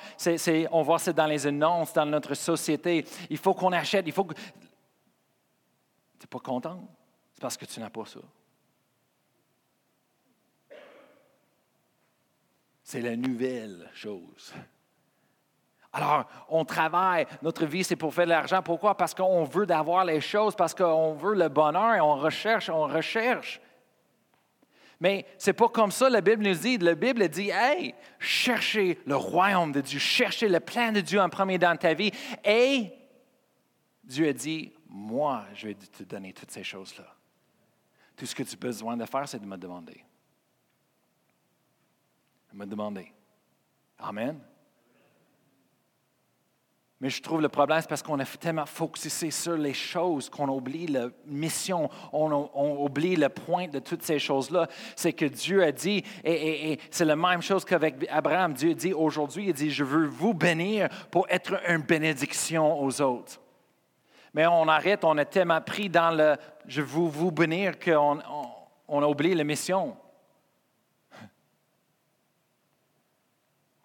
on voit ça dans les annonces, dans notre société. Il faut qu'on achète. Il faut que. Tu n'es pas content? C'est parce que tu n'as pas ça. C'est la nouvelle chose. Alors, on travaille, notre vie, c'est pour faire de l'argent. Pourquoi? Parce qu'on veut d'avoir les choses, parce qu'on veut le bonheur et on recherche, on recherche. Mais ce n'est pas comme ça la Bible nous dit. La Bible dit, hey, cherchez le royaume de Dieu, cherchez le plan de Dieu en premier dans ta vie. Et Dieu a dit, moi, je vais te donner toutes ces choses-là. Tout ce que tu as besoin de faire, c'est de me demander. Me demander. Amen. Mais je trouve le problème, c'est parce qu'on a tellement focusé sur les choses qu'on oublie la mission, on, oublie le point de toutes ces choses-là. C'est que Dieu a dit, et, c'est la même chose qu'avec Abraham, Dieu dit aujourd'hui, il dit, je veux vous bénir pour être une bénédiction aux autres. Mais on arrête, on est tellement pris dans le je veux vous bénir qu'on on, a oublié la mission.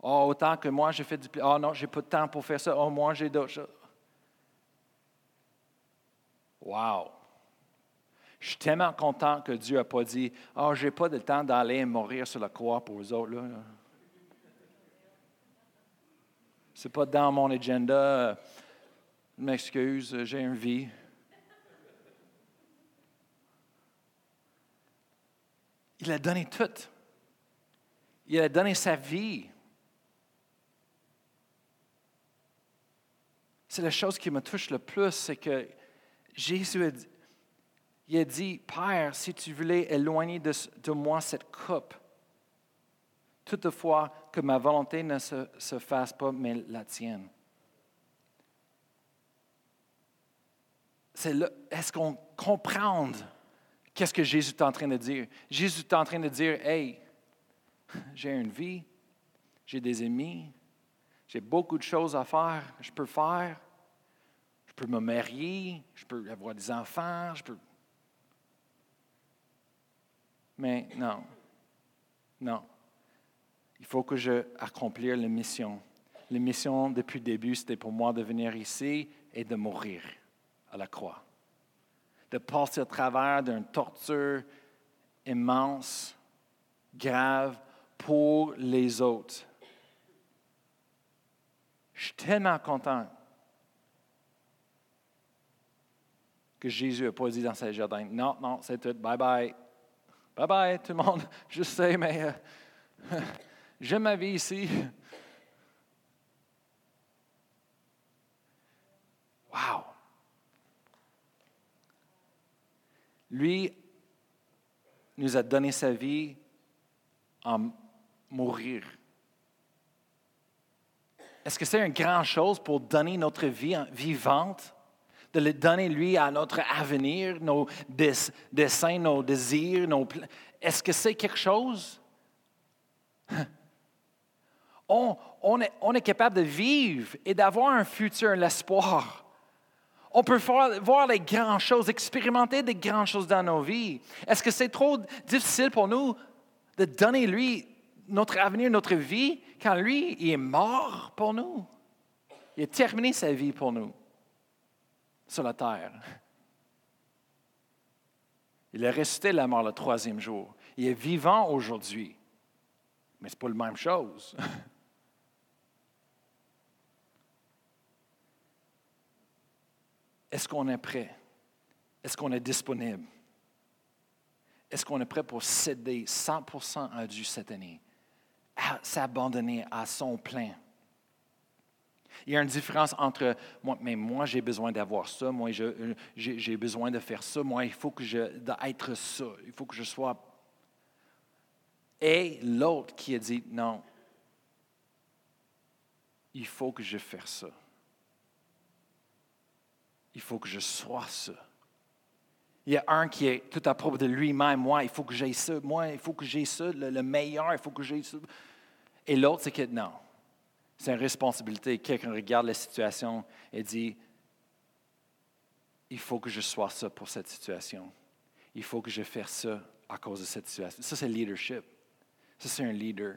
Oh, autant que moi, j'ai fait du... Oh non, j'ai pas de temps pour faire ça. Oh, moi, j'ai d'autres choses. Wow! Je suis tellement content que Dieu n'a pas dit Oh, je n'ai pas de temps d'aller mourir sur la croix pour les autres. Ce n'est pas dans mon agenda. Je m'excuse, j'ai une vie. Il a donné tout. Il a donné sa vie. C'est la chose qui me touche le plus, c'est que Jésus a dit, il Père, si tu voulais éloigner de, moi cette coupe, toutefois que ma volonté ne se, se fasse pas, mais la tienne. est-ce qu'on comprend qu'est-ce que Jésus est en train de dire? Jésus est en train de dire, hey, j'ai une vie, j'ai des amis, j'ai beaucoup de choses à faire, je peux faire, je peux me marier, je peux avoir des enfants, je peux mais non, non. Il faut que je accomplisse la mission. La mission depuis le début, c'était pour moi de venir ici et de mourir à la croix. De passer au travers d'une torture immense, grave pour les autres. Je suis tellement content que Jésus n'a pas dit dans sa jardin, non, non, c'est tout, bye bye, Bye bye tout le monde. Je sais, mais euh, j'aime ma vie ici. Wow! Lui nous a donné sa vie en mourir. Est-ce que c'est une grande chose pour donner notre vie vivante? de le donner, lui, à notre avenir, nos desseins, nos désirs, nos Est-ce que c'est quelque chose? On, est, on, est, capable de vivre et d'avoir un futur, l'espoir. On peut voir les grandes choses, expérimenter des grandes choses dans nos vies. Est-ce que c'est trop difficile pour nous de donner, lui, notre avenir, notre vie, quand lui, il est mort pour nous? Il a terminé sa vie pour nous sur la terre. Il est resté la mort le troisième jour. Il est vivant aujourd'hui. Mais ce n'est pas la même chose. Est-ce qu'on est prêt? Est-ce qu'on est disponible? Est-ce qu'on est prêt pour céder 100% à Dieu cette année, s'abandonner à son plein? Il y a une différence entre moi, mais moi j'ai besoin d'avoir ça, moi euh, j'ai besoin de faire ça, moi il faut que je d'être ça, il faut que je sois. Et l'autre qui a dit non, il faut que je fasse ça. Il faut que je sois ça. Il y a un qui est tout à propos de lui-même. Moi, il faut que j'aie ça. Moi, il faut que j'aie ça, le, le meilleur, il faut que j'aie ça. Et l'autre, c'est que non. C'est une responsabilité. Quelqu'un regarde la situation et dit, il faut que je sois ça pour cette situation. Il faut que je fasse ça à cause de cette situation. Ça, c'est le leadership. Ça, c'est un leader.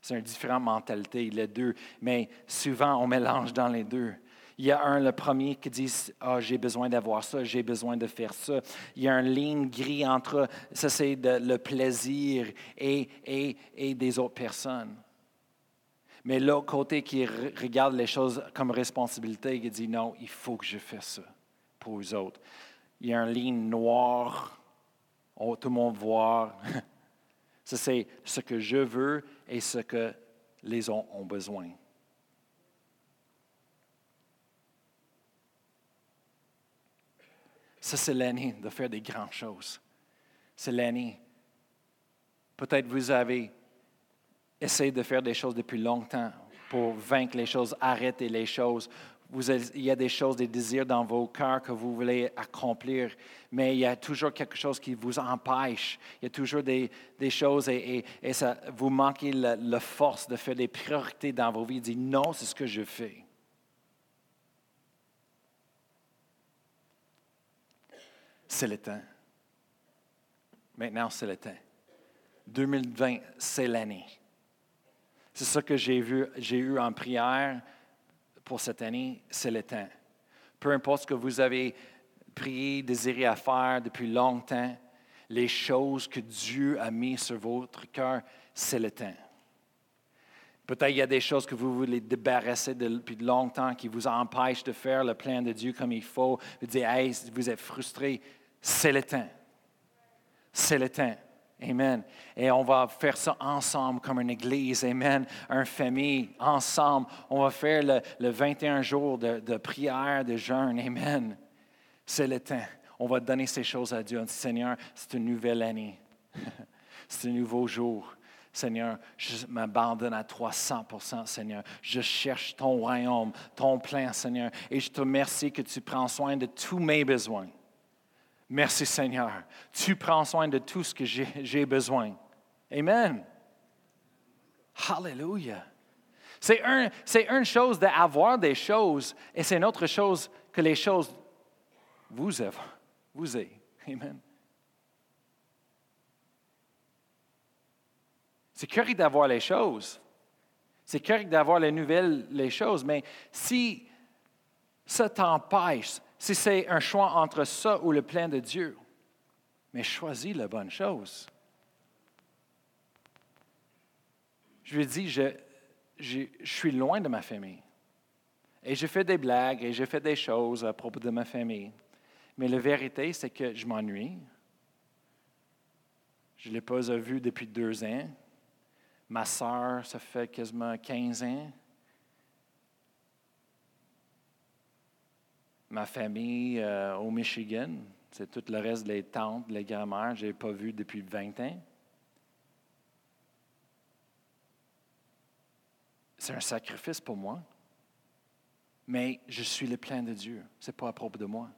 C'est une différente mentalité, les deux. Mais souvent, on mélange dans les deux. Il y a un, le premier, qui dit Ah, j'ai besoin d'avoir ça, j'ai besoin de faire ça. Il y a un ligne gris entre ça, c'est le plaisir et, et, et des autres personnes. Mais l'autre côté qui regarde les choses comme responsabilité, qui dit non, il faut que je fasse ça pour les autres. Il y a une ligne noire, oh, tout le monde voit. Ça, c'est ce que je veux et ce que les autres ont besoin. Ça, c'est l'année de faire des grandes choses. C'est l'année. Peut-être vous avez essayez de faire des choses depuis longtemps pour vaincre les choses, arrêter les choses. Il y a des choses, des désirs dans vos cœurs que vous voulez accomplir, mais il y a toujours quelque chose qui vous empêche. Il y a toujours des, choses et, ça, vous manquez la, force de faire des priorités dans vos vies. Dire non, c'est ce que je fais. C'est le temps. Maintenant, c'est le temps. 2020, c'est l'année. C'est ça que j'ai vu, j'ai eu en prière pour cette année, c'est le temps. Peu importe ce que vous avez prié, désiré à faire depuis longtemps, les choses que Dieu a mises sur votre cœur, c'est le temps. Peut-être il y a des choses que vous voulez débarrasser depuis longtemps qui vous empêchent de faire le plan de Dieu comme il faut. Vous dites, hey, vous êtes frustré. C'est le temps. C'est le temps. Amen. Et on va faire ça ensemble comme une église. Amen. Une famille, ensemble. On va faire le, 21 jours de, de, prière, de jeûne. Amen. C'est le temps. On va donner ces choses à Dieu. Seigneur, c'est une nouvelle année. c'est un nouveau jour. Seigneur, je m'abandonne à 300% Seigneur. Je cherche ton royaume, ton plein, Seigneur. Et je te remercie que tu prends soin de tous mes besoins. Merci, Seigneur. Tu prends soin de tout ce que j'ai besoin. Amen. Hallelujah. C'est une chose d'avoir des choses et c'est une autre chose que les choses vous avez. Vous avez. Amen. C'est correct d'avoir les choses. C'est correct d'avoir les nouvelles, les choses, mais si ça t'empêche, si c'est un choix entre ça ou le plan de Dieu, mais choisis la bonne chose. Je lui dis, je, je, je suis loin de ma famille. Et je fais des blagues et je fais des choses à propos de ma famille. Mais la vérité, c'est que je m'ennuie. Je ne l'ai pas vu depuis deux ans. Ma soeur, ça fait quasiment 15 ans. Ma famille euh, au Michigan, c'est tout le reste des tantes, les grand-mères, je n'ai pas vu depuis 20 ans. C'est un sacrifice pour moi. Mais je suis le plein de Dieu. Ce n'est pas à propos de moi.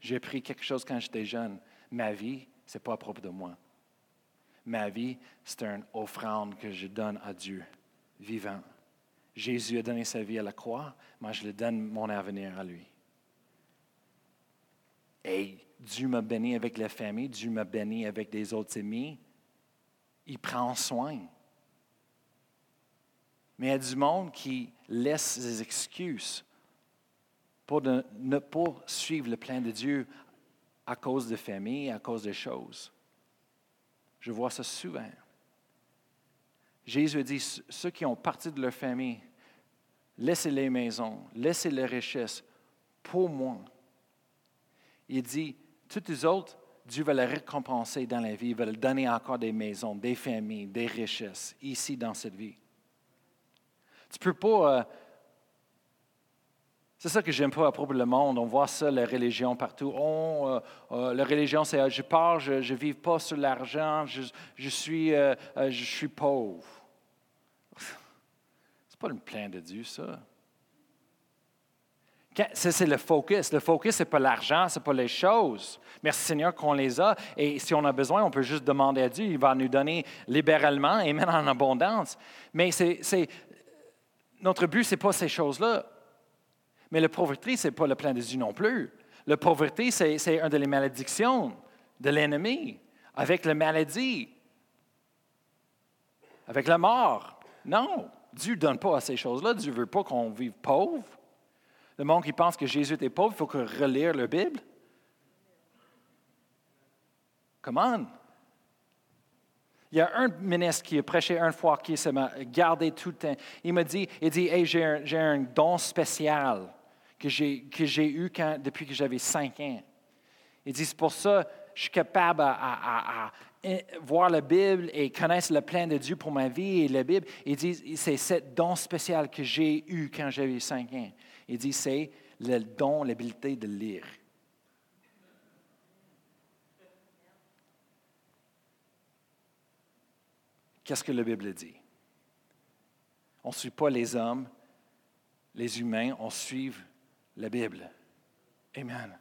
J'ai pris quelque chose quand j'étais jeune. Ma vie, ce n'est pas à propos de moi. Ma vie, c'est une offrande que je donne à Dieu, vivant. Jésus a donné sa vie à la croix, moi je le donne mon avenir à lui. Et Dieu m'a béni avec la famille, Dieu m'a béni avec des autres amis. Il prend soin. Mais il y a du monde qui laisse des excuses pour ne pas suivre le plan de Dieu à cause de famille, à cause des choses. Je vois ça souvent. Jésus dit, ceux qui ont parti de leur famille, laissez les maisons, laissez les richesses pour moi. Il dit, toutes les autres, Dieu va les récompenser dans la vie, il va leur donner encore des maisons, des familles, des richesses, ici dans cette vie. Tu ne peux pas euh, c'est ça que j'aime pas à propos du monde. On voit ça, la religion partout. Oh, euh, euh, la religion, c'est euh, je pars, je ne vis pas sur l'argent, je, suis, je suis pauvre. C'est pas le plein de Dieu, ça. C'est le focus. Le focus, ce n'est pas l'argent, ce n'est pas les choses. Merci Seigneur qu'on les a. Et si on a besoin, on peut juste demander à Dieu. Il va nous donner libéralement et même en abondance. Mais notre but, ce n'est pas ces choses-là. Mais la pauvreté, ce n'est pas le plan de Dieu non plus. La pauvreté, c'est une des malédictions de l'ennemi, avec la maladie, avec la mort. Non, Dieu ne donne pas à ces choses-là. Dieu ne veut pas qu'on vive pauvre. Le monde qui pense que Jésus était pauvre, il faut que relire la Bible. Come Il y a un ministre qui a prêché une fois qui s'est gardé tout le temps. Il m'a dit, il dit, hey, j'ai un, don spécial que j'ai eu depuis que j'avais cinq ans. Il dit, c'est pour ça que je suis capable à, voir la Bible et connaître le plan de Dieu pour ma vie et la Bible. Il dit, c'est ce don spécial que j'ai eu quand j'avais cinq ans. Il dit, c'est le don, l'habilité de lire. Qu'est-ce que la Bible dit? On ne suit pas les hommes, les humains, on suit la Bible. Amen.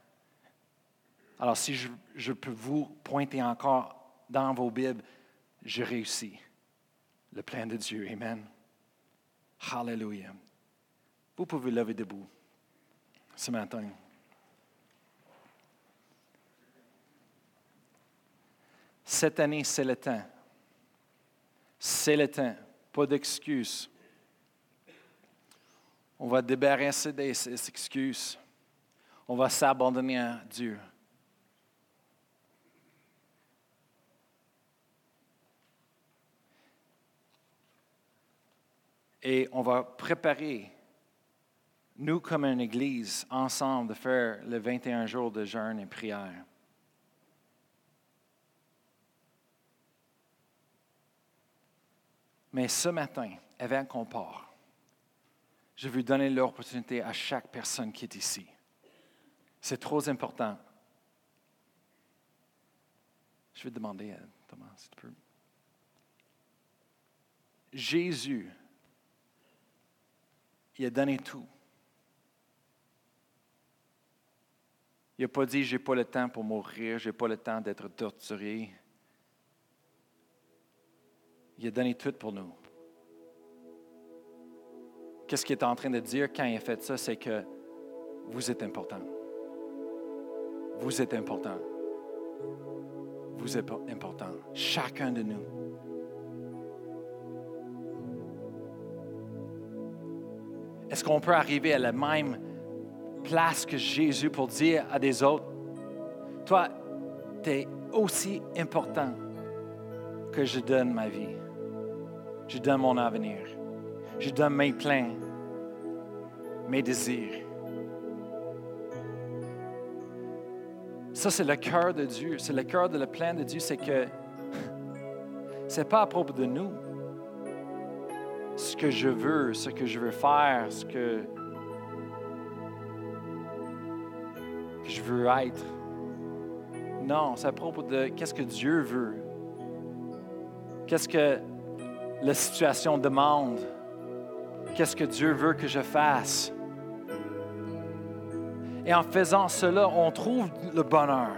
Alors, si je, peux vous pointer encore dans vos Bibles, je réussis le plan de Dieu. Amen. Hallelujah. Vous pouvez lever debout ce matin. Cette année, c'est le temps. C'est le temps Pas d'excuses. On va débarrasser des excuses. On va s'abandonner à Dieu. Et on va préparer, nous comme une Église, ensemble, de faire les 21 jours de jeûne et prière. Mais ce matin, avant qu'on part, je veux donner l'opportunité à chaque personne qui est ici. C'est trop important. Je vais demander à Thomas, si tu peux. Jésus, il a donné tout. Il n'a pas dit, je n'ai pas le temps pour mourir, je n'ai pas le temps d'être torturé. Il a donné tout pour nous. Qu'est-ce qu'il est en train de dire quand il a fait ça? C'est que vous êtes important. Vous êtes important. Vous êtes important. Chacun de nous. Est-ce qu'on peut arriver à la même place que Jésus pour dire à des autres, toi, tu es aussi important que je donne ma vie. Je donne mon avenir. Je donne mes plans, mes désirs. Ça, c'est le cœur de Dieu. C'est le cœur de le plan de Dieu. C'est que ce n'est pas à propos de nous. Ce que je veux, ce que je veux faire, ce que, que je veux être. Non, c'est à propos de qu'est-ce que Dieu veut. Qu'est-ce que la situation demande. Qu'est-ce que Dieu veut que je fasse. Et en faisant cela, on trouve le bonheur.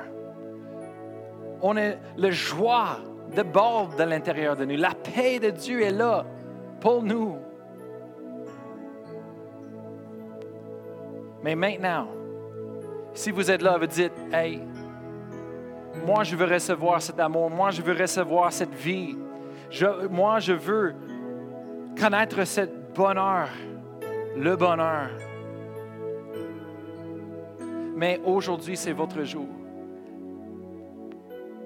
On est le joie de bord de l'intérieur de nous. La paix de Dieu est là pour nous. Mais maintenant, si vous êtes là, vous dites, hey, moi je veux recevoir cet amour, moi je veux recevoir cette vie, moi je veux connaître ce bonheur, le bonheur. Mais aujourd'hui, c'est votre jour.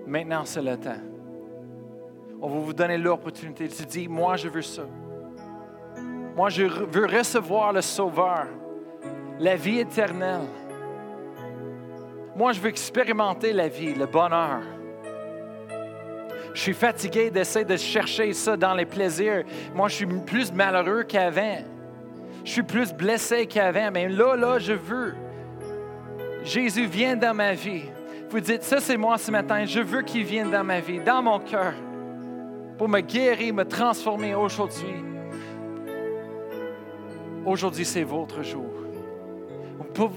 Maintenant, c'est le temps. On va vous donner l'opportunité. Tu dis, moi, je veux ça. Moi, je veux recevoir le Sauveur, la vie éternelle. Moi, je veux expérimenter la vie, le bonheur. Je suis fatigué d'essayer de chercher ça dans les plaisirs. Moi, je suis plus malheureux qu'avant. Je suis plus blessé qu'avant. Mais là, là, je veux. Jésus vient dans ma vie. Vous dites, ça c'est moi ce matin. Je veux qu'il vienne dans ma vie, dans mon cœur, pour me guérir, me transformer aujourd'hui. Aujourd'hui, c'est votre jour.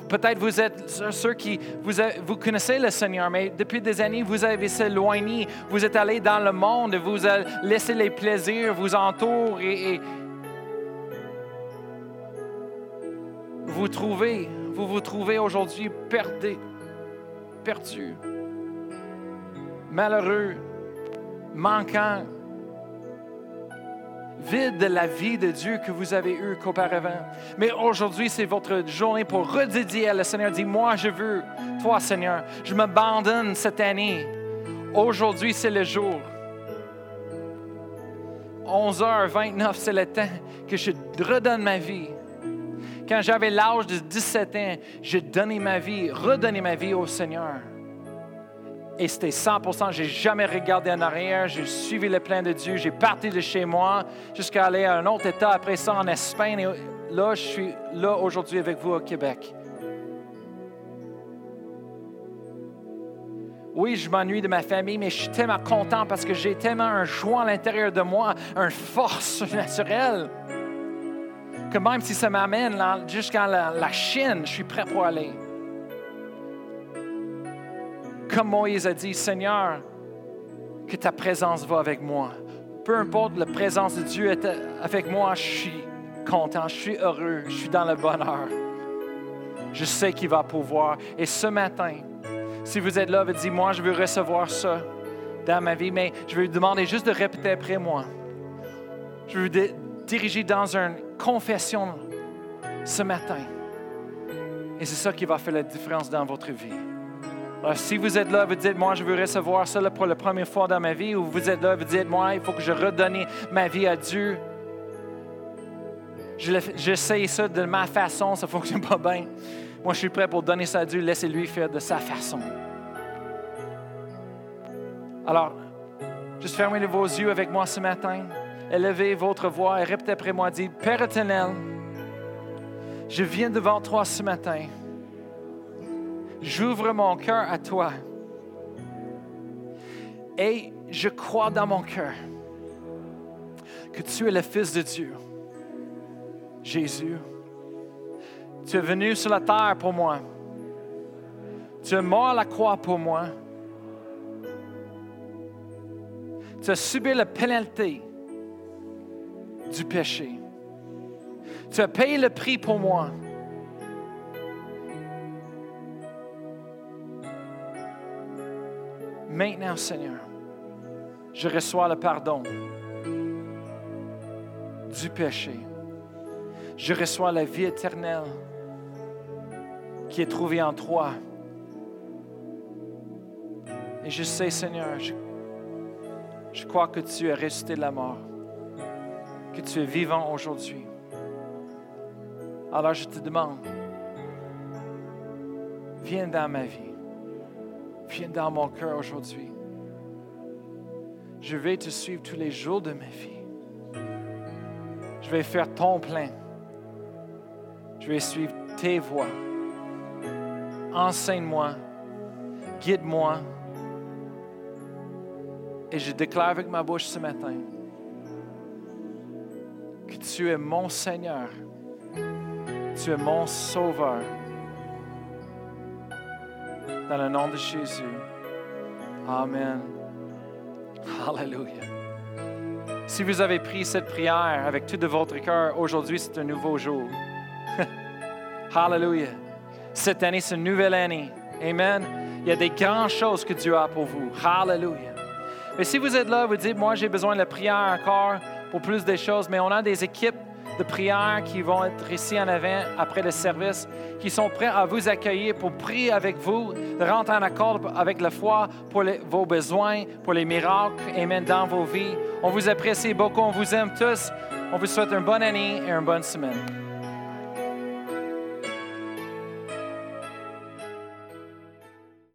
Peut-être vous êtes ceux qui, vous, connaissez le Seigneur, mais depuis des années, vous avez s'éloigné, vous êtes allé dans le monde, vous avez laissé les plaisirs vous entourer et, vous trouvez, vous vous trouvez aujourd'hui perdu, perdu, malheureux, manquant, vide de la vie de Dieu que vous avez eue qu'auparavant. Mais aujourd'hui, c'est votre journée pour redédier le Seigneur. Dis, moi, je veux, toi, Seigneur, je m'abandonne cette année. Aujourd'hui, c'est le jour. 11h29, c'est le temps que je redonne ma vie. Quand j'avais l'âge de 17 ans, j'ai donné ma vie, redonné ma vie au Seigneur. Et c'était 100% J'ai jamais regardé en arrière. J'ai suivi le plan de Dieu. J'ai parti de chez moi jusqu'à aller à un autre État, après ça en Espagne. Et là, je suis là aujourd'hui avec vous au Québec. Oui, je m'ennuie de ma famille, mais je suis tellement content parce que j'ai tellement un joie à l'intérieur de moi, une force naturelle, que même si ça m'amène jusqu'à la Chine, je suis prêt pour aller comme Moïse a dit, Seigneur, que ta présence va avec moi. Peu importe la présence de Dieu est avec moi, je suis content, je suis heureux, je suis dans le bonheur. Je sais qu'il va pouvoir. Et ce matin, si vous êtes là, vous dites, moi, je veux recevoir ça dans ma vie, mais je vais vous demander juste de répéter après moi. Je veux vous diriger dans une confession ce matin. Et c'est ça qui va faire la différence dans votre vie. Alors, si vous êtes là, vous dites, moi, je veux recevoir ça pour la première fois dans ma vie, ou vous êtes là, vous dites, moi, il faut que je redonne ma vie à Dieu. J'essaye ça de ma façon, ça ne fonctionne pas bien. Moi, je suis prêt pour donner ça à Dieu, laissez-lui faire de sa façon. Alors, juste fermez vos yeux avec moi ce matin. Élevez votre voix et répétez après moi, dites, Père éternel, je viens devant toi ce matin. J'ouvre mon cœur à toi. Et je crois dans mon cœur que tu es le Fils de Dieu. Jésus, tu es venu sur la terre pour moi. Tu es mort à la croix pour moi. Tu as subi la pénalité du péché. Tu as payé le prix pour moi. Maintenant, Seigneur, je reçois le pardon du péché. Je reçois la vie éternelle qui est trouvée en toi. Et je sais, Seigneur, je, crois que tu es resté de la mort, que tu es vivant aujourd'hui. Alors je te demande, viens dans ma vie. Dans mon cœur aujourd'hui. Je vais te suivre tous les jours de ma vie. Je vais faire ton plein. Je vais suivre tes voies. Enseigne-moi, guide-moi. Et je déclare avec ma bouche ce matin que tu es mon Seigneur, tu es mon Sauveur dans le nom de Jésus. Amen. Hallelujah. Si vous avez pris cette prière avec tout de votre cœur, aujourd'hui c'est un nouveau jour. Hallelujah. Cette année, c'est une nouvelle année. Amen. Il y a des grandes choses que Dieu a pour vous. Hallelujah. Et si vous êtes là, vous dites, moi j'ai besoin de la prière encore pour plus de choses, mais on a des équipes de prière qui vont être ici en avant après le service, qui sont prêts à vous accueillir pour prier avec vous, de rentrer en accord avec la foi pour vos besoins, pour les miracles, Amen, dans vos vies. On vous apprécie beaucoup, on vous aime tous. On vous souhaite une bonne année et une bonne semaine.